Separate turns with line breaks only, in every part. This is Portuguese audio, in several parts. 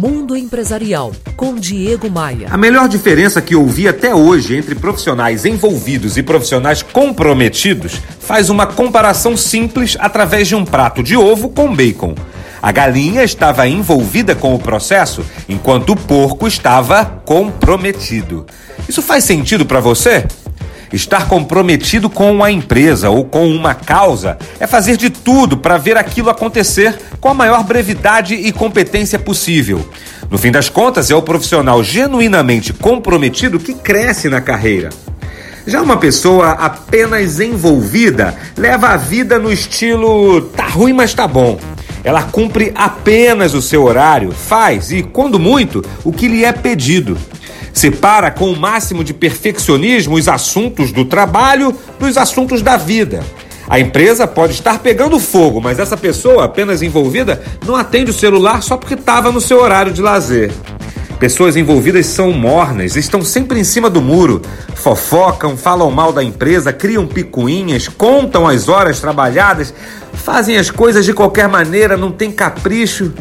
Mundo Empresarial, com Diego Maia.
A melhor diferença que ouvi até hoje entre profissionais envolvidos e profissionais comprometidos faz uma comparação simples através de um prato de ovo com bacon. A galinha estava envolvida com o processo, enquanto o porco estava comprometido. Isso faz sentido para você? Estar comprometido com a empresa ou com uma causa é fazer de tudo para ver aquilo acontecer com a maior brevidade e competência possível. No fim das contas, é o profissional genuinamente comprometido que cresce na carreira. Já uma pessoa apenas envolvida leva a vida no estilo tá ruim, mas tá bom. Ela cumpre apenas o seu horário, faz e, quando muito, o que lhe é pedido. Separa com o máximo de perfeccionismo os assuntos do trabalho dos assuntos da vida. A empresa pode estar pegando fogo, mas essa pessoa apenas envolvida não atende o celular só porque estava no seu horário de lazer. Pessoas envolvidas são mornas, estão sempre em cima do muro, fofocam, falam mal da empresa, criam picuinhas, contam as horas trabalhadas, fazem as coisas de qualquer maneira, não tem capricho.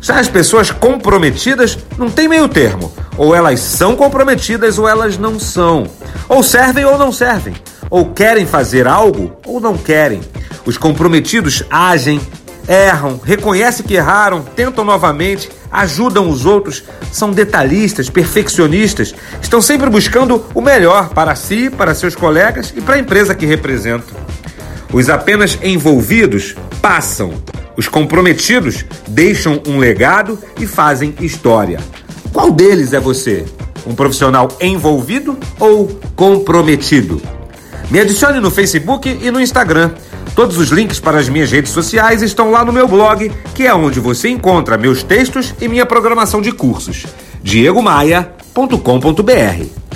Já as pessoas comprometidas não tem meio termo. Ou elas são comprometidas ou elas não são. Ou servem ou não servem. Ou querem fazer algo ou não querem. Os comprometidos agem, erram, reconhecem que erraram, tentam novamente, ajudam os outros, são detalhistas, perfeccionistas, estão sempre buscando o melhor para si, para seus colegas e para a empresa que representam. Os apenas envolvidos passam, os comprometidos deixam um legado e fazem história. Qual deles é você? Um profissional envolvido ou comprometido? Me adicione no Facebook e no Instagram. Todos os links para as minhas redes sociais estão lá no meu blog, que é onde você encontra meus textos e minha programação de cursos. diegomaia.com.br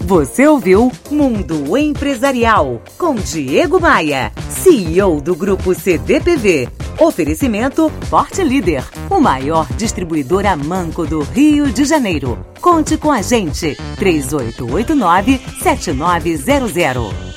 você ouviu Mundo Empresarial com Diego Maia, CEO do Grupo CDPV. Oferecimento Forte Líder, o maior distribuidor a manco do Rio de Janeiro. Conte com a gente, 3889 7900.